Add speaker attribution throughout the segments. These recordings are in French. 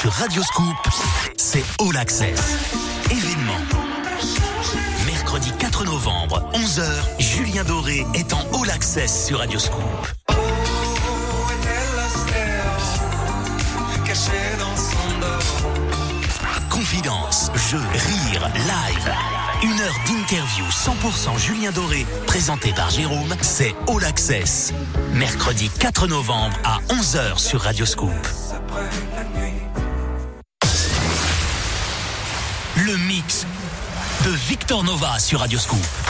Speaker 1: Sur
Speaker 2: Radio Scoop, c'est All Access. Événement. Mercredi 4 novembre, 11h, Julien Doré est en All Access sur Radio Scoop. Confidence, jeux, rire, live. Une heure d'interview 100% Julien Doré, présenté par Jérôme, c'est All Access. Mercredi 4 novembre à 11h sur Radio Victor Nova sur Radio Scoop.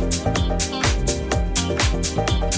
Speaker 1: Thank you.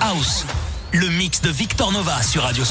Speaker 1: House. Le mix de Victor Nova sur Radio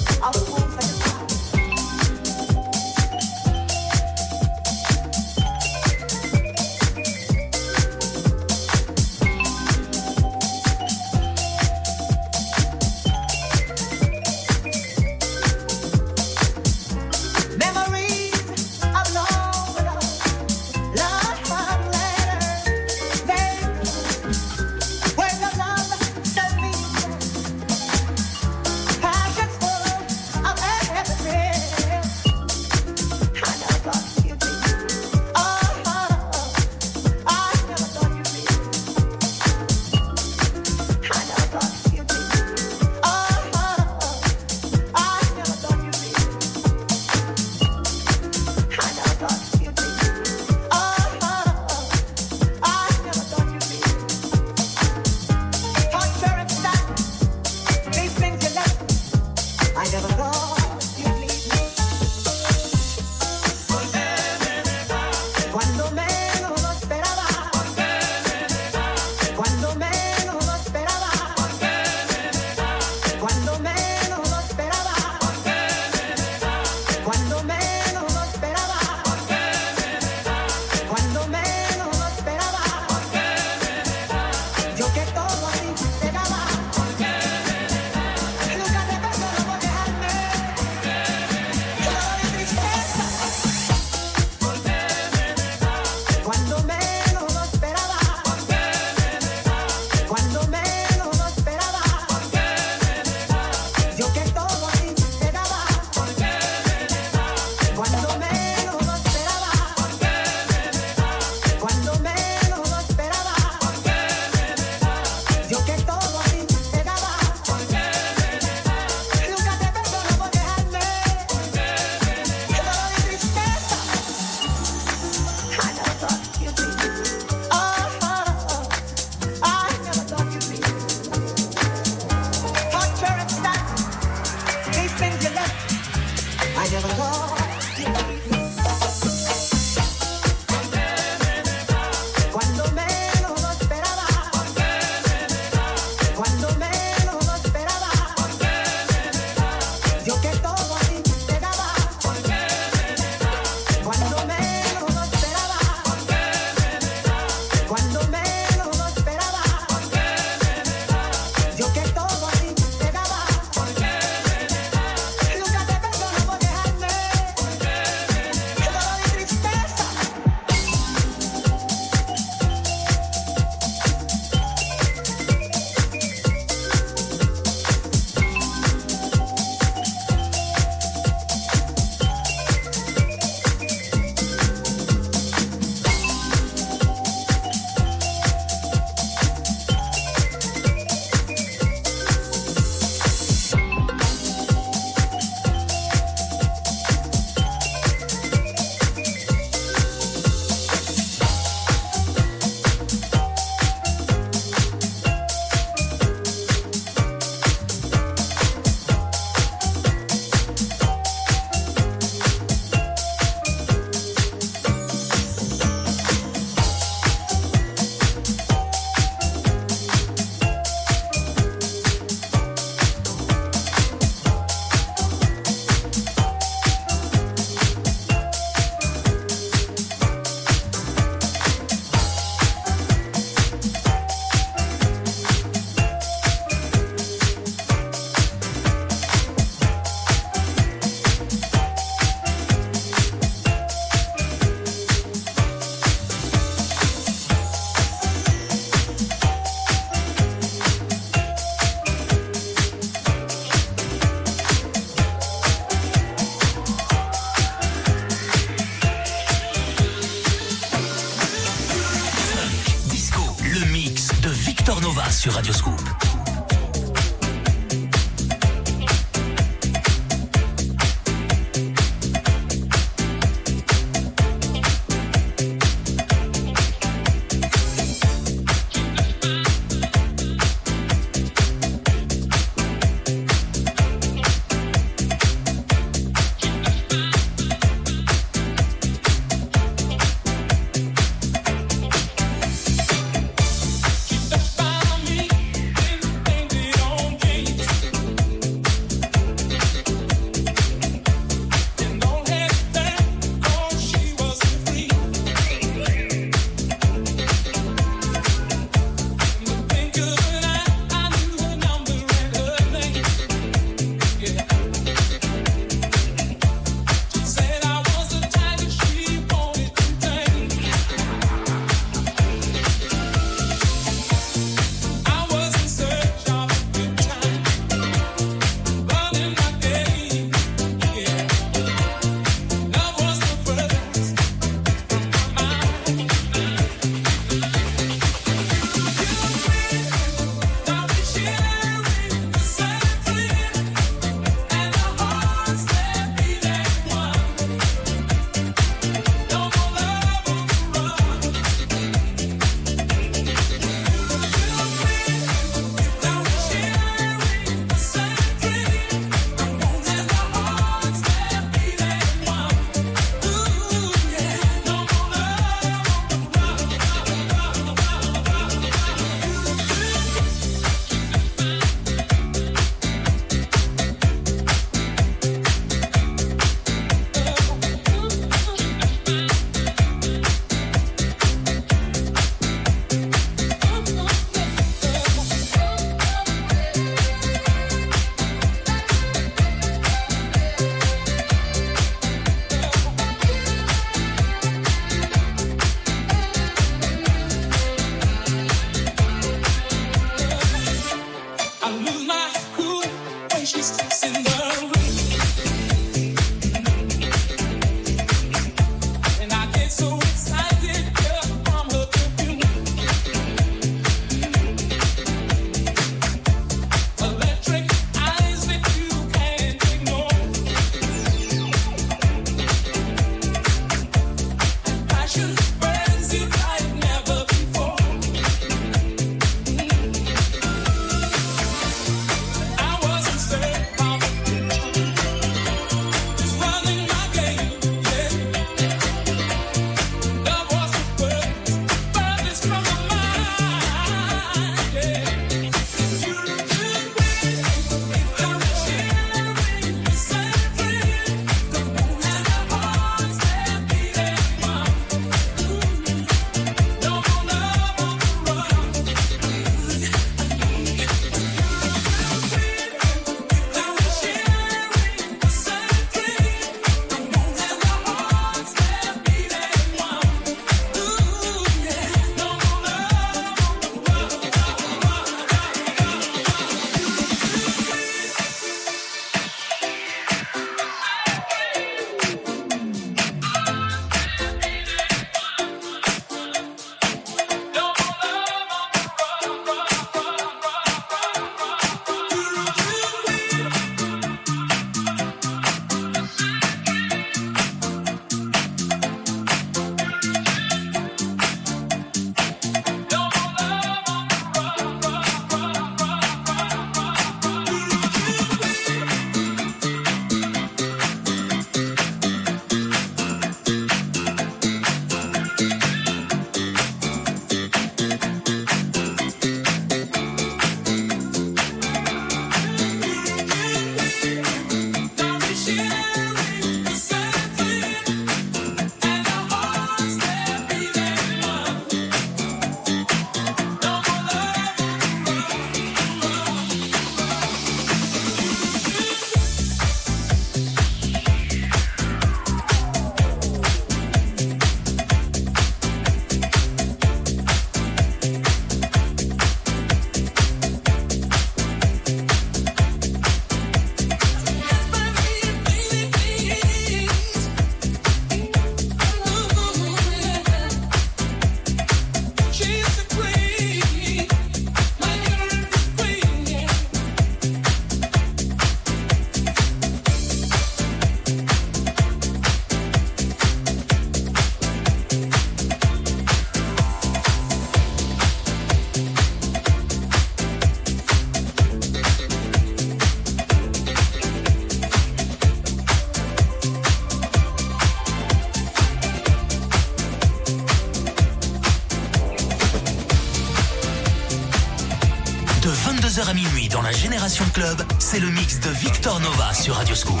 Speaker 1: De
Speaker 2: 22h à minuit dans la Génération Club, c'est le mix de Victor Nova sur Radio Scoop.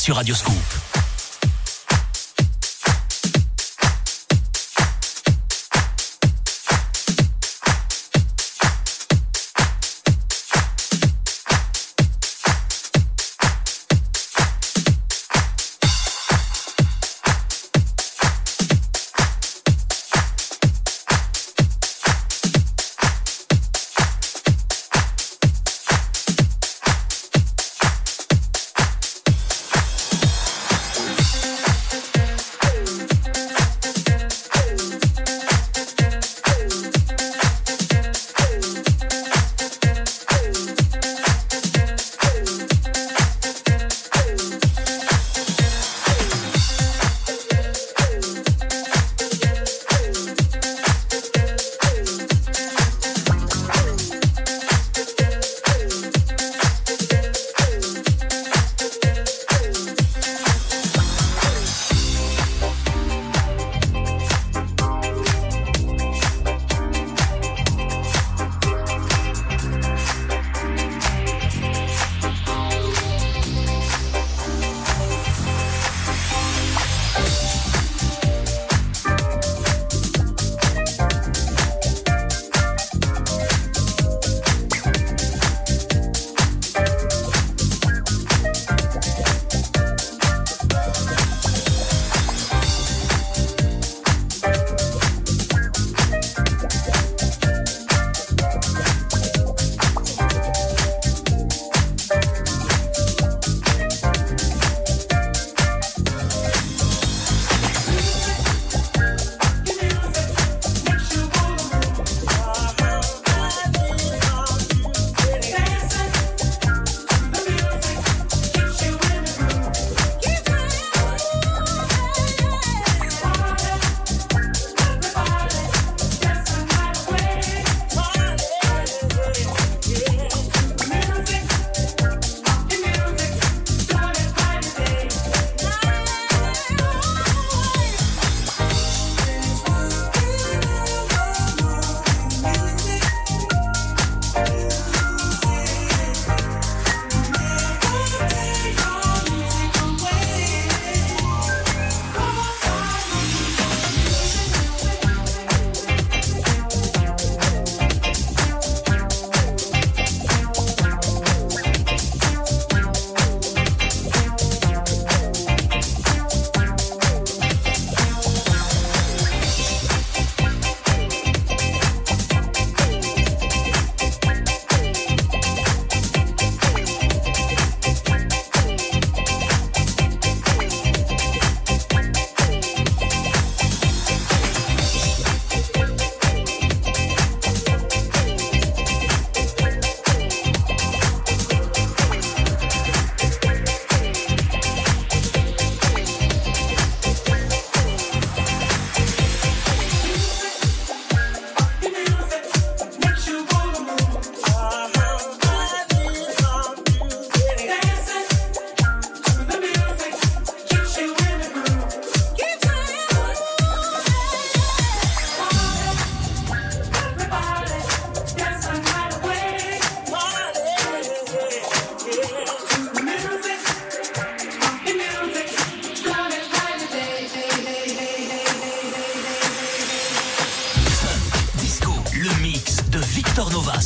Speaker 2: Sur Radio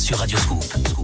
Speaker 2: sur Radio Scoop.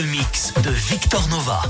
Speaker 3: le mix de Victor Nova.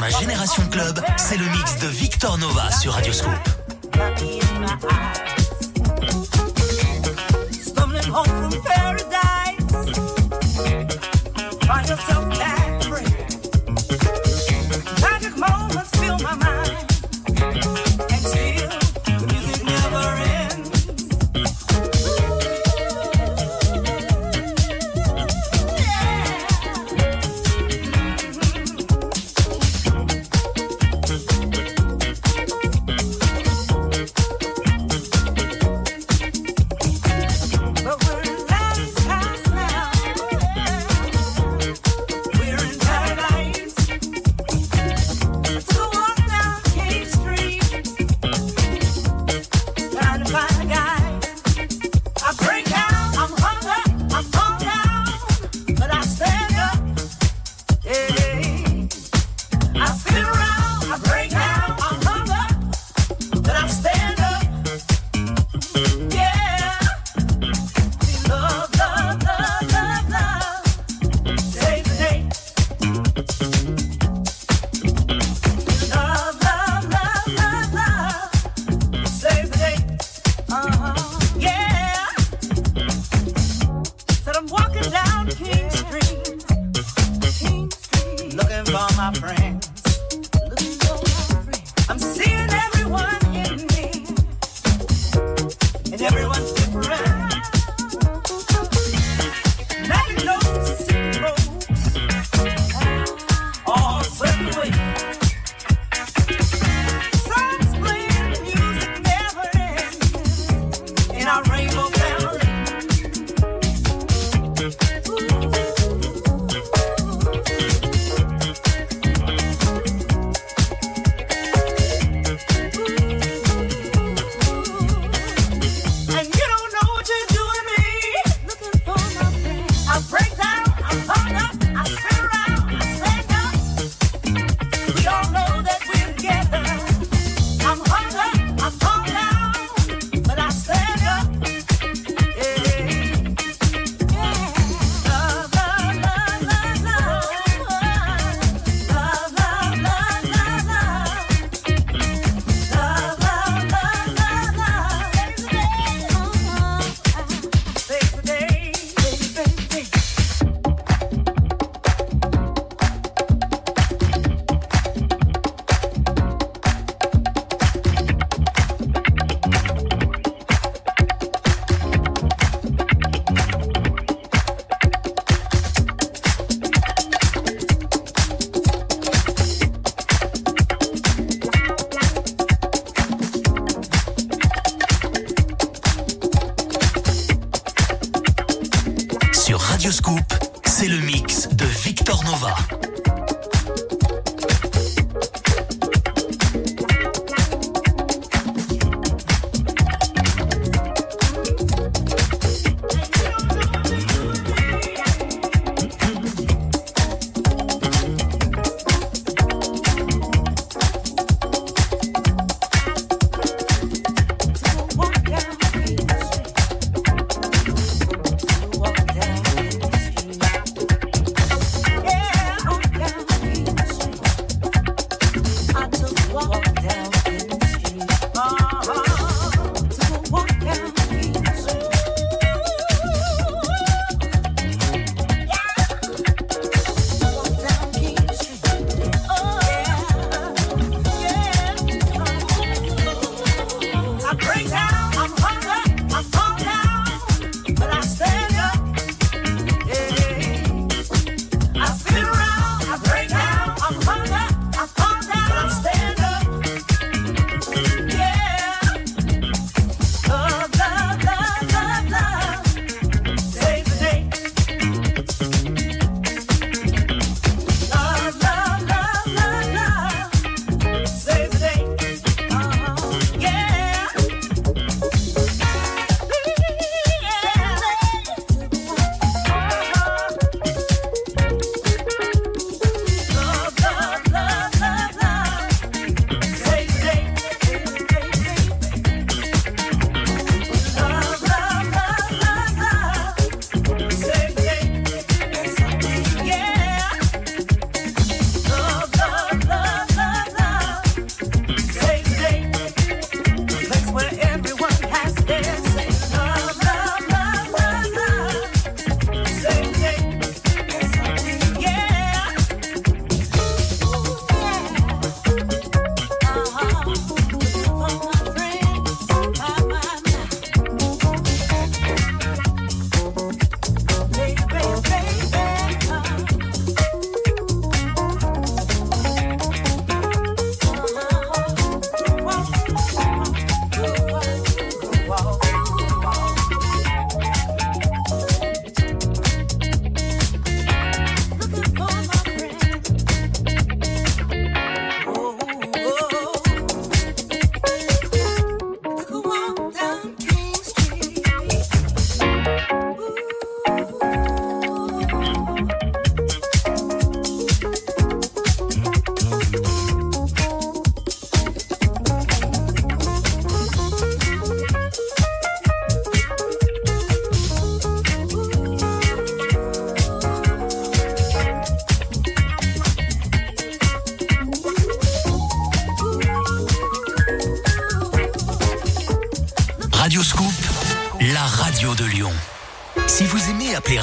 Speaker 3: Dans la Génération Club, c'est le mix de Victor Nova sur Radio Scoop.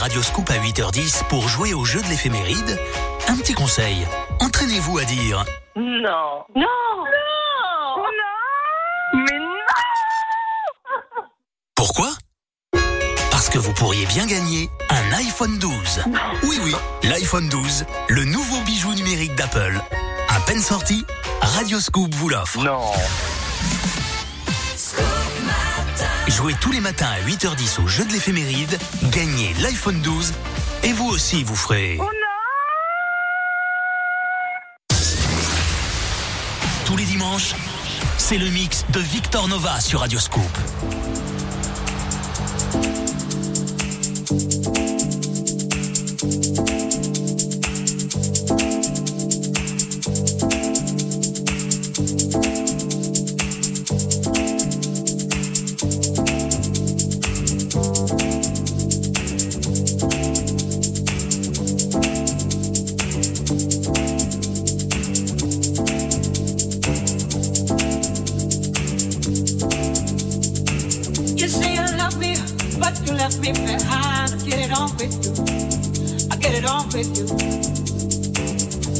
Speaker 2: Appeler Radioscoop à 8h10 pour jouer au jeu de l'éphéméride, un petit conseil. Entraînez-vous à dire
Speaker 4: Non. Non. Non. Non. Mais non.
Speaker 2: Pourquoi? Parce que vous pourriez bien gagner un iPhone 12. Oui, oui, l'iPhone 12, le nouveau bijou numérique d'Apple. À peine sorti, Radioscoop vous l'offre.
Speaker 4: Non.
Speaker 2: Jouez tous les matins à 8h10 au jeu de l'éphéméride, gagnez l'iPhone 12 et vous aussi vous ferez...
Speaker 4: Oh non.
Speaker 2: Tous les dimanches, c'est le mix de Victor Nova sur Radioscoop.
Speaker 3: With you.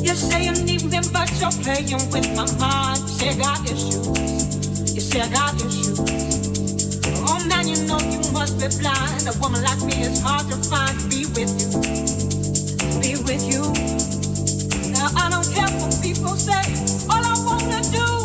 Speaker 3: You say you need me, but you're playing with my mind. You say I got issues. You say I got issues. Oh man, you know you must be blind. A woman like me is hard to find. Be with you. Be with you. Now I don't care what people say. All I wanna do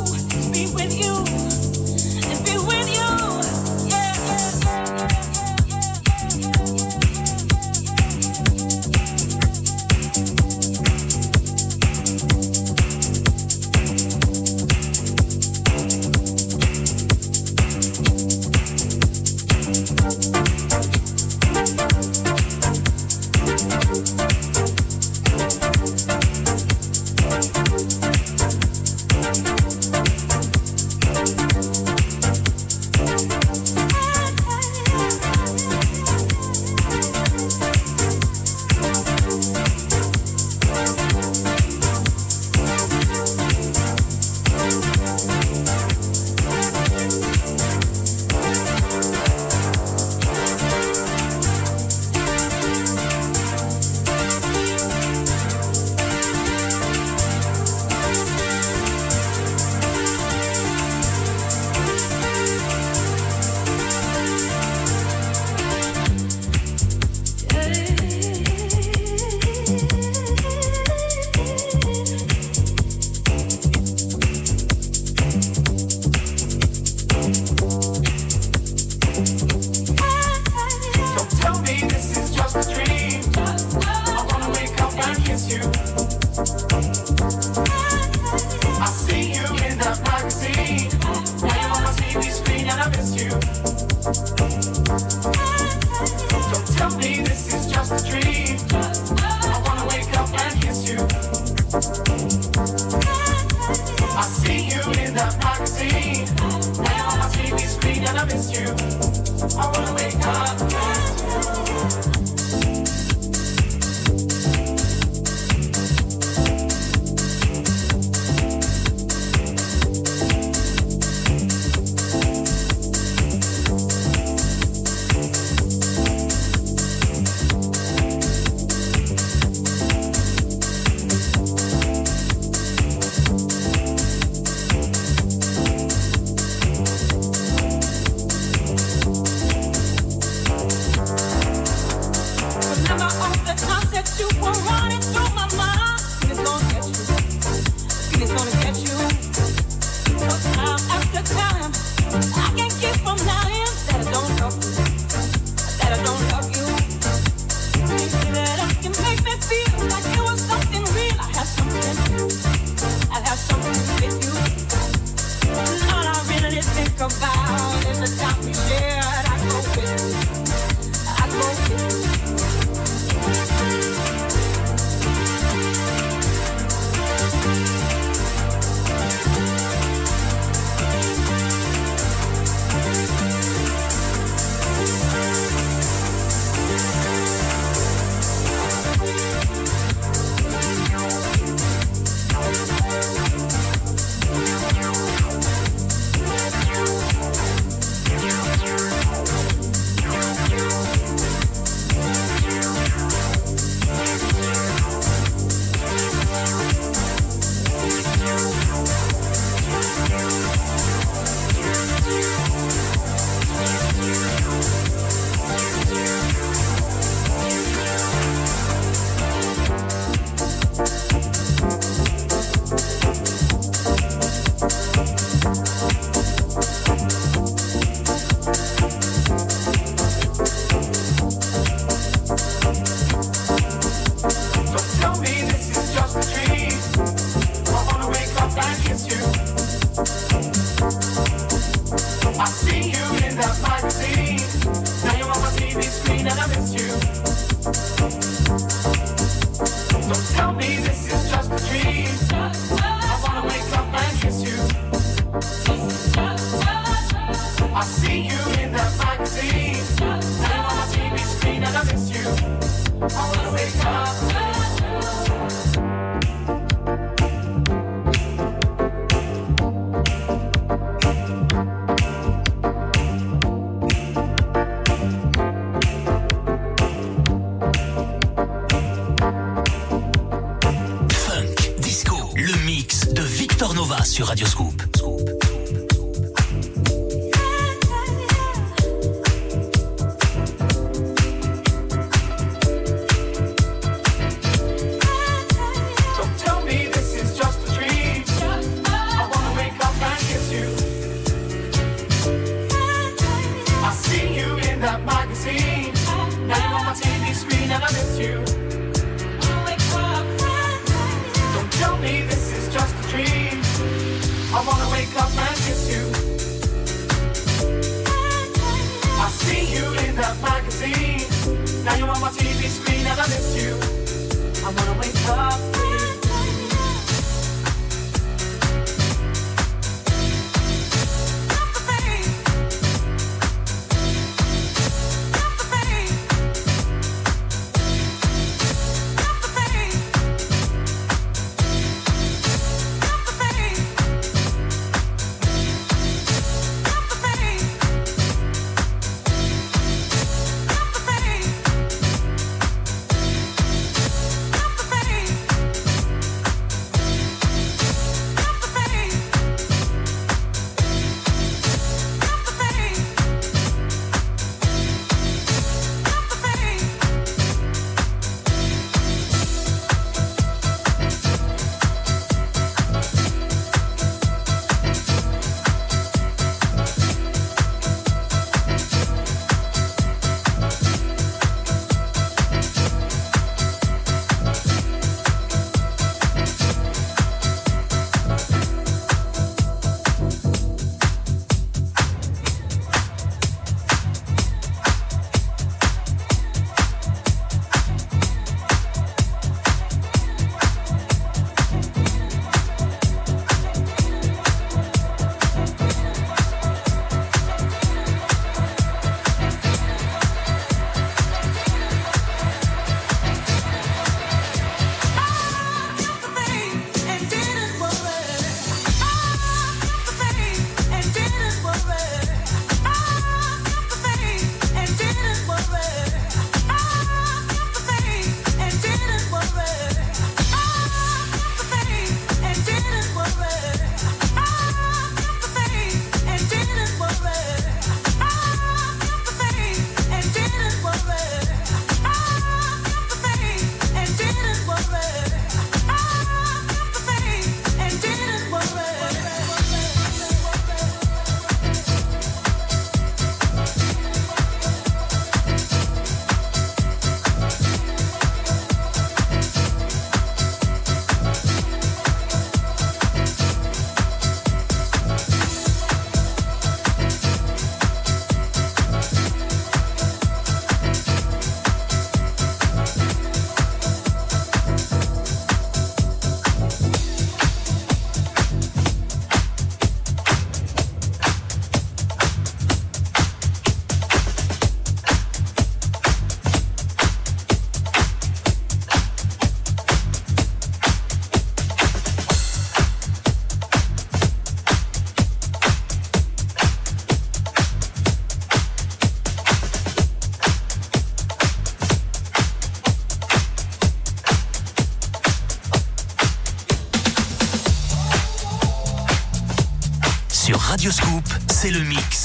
Speaker 2: c'est le mix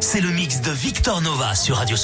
Speaker 2: C'est le mix de Victor Nova sur Radio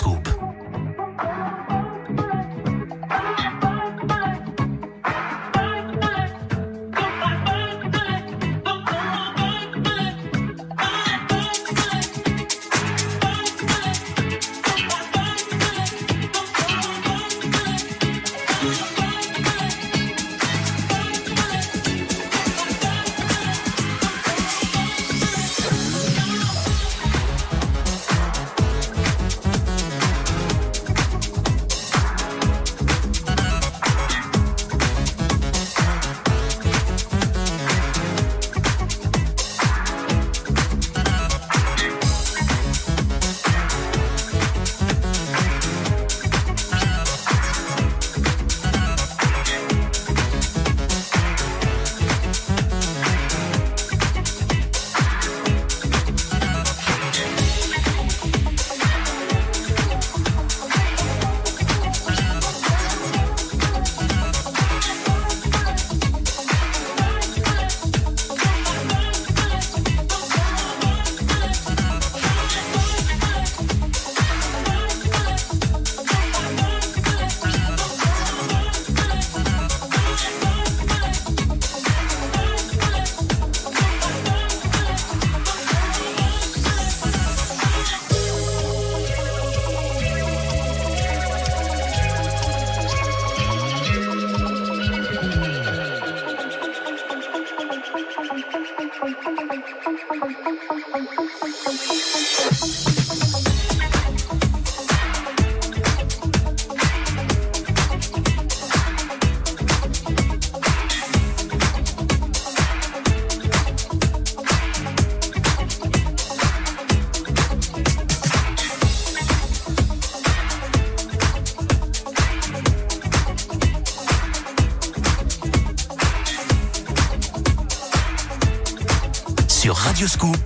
Speaker 2: Scoop.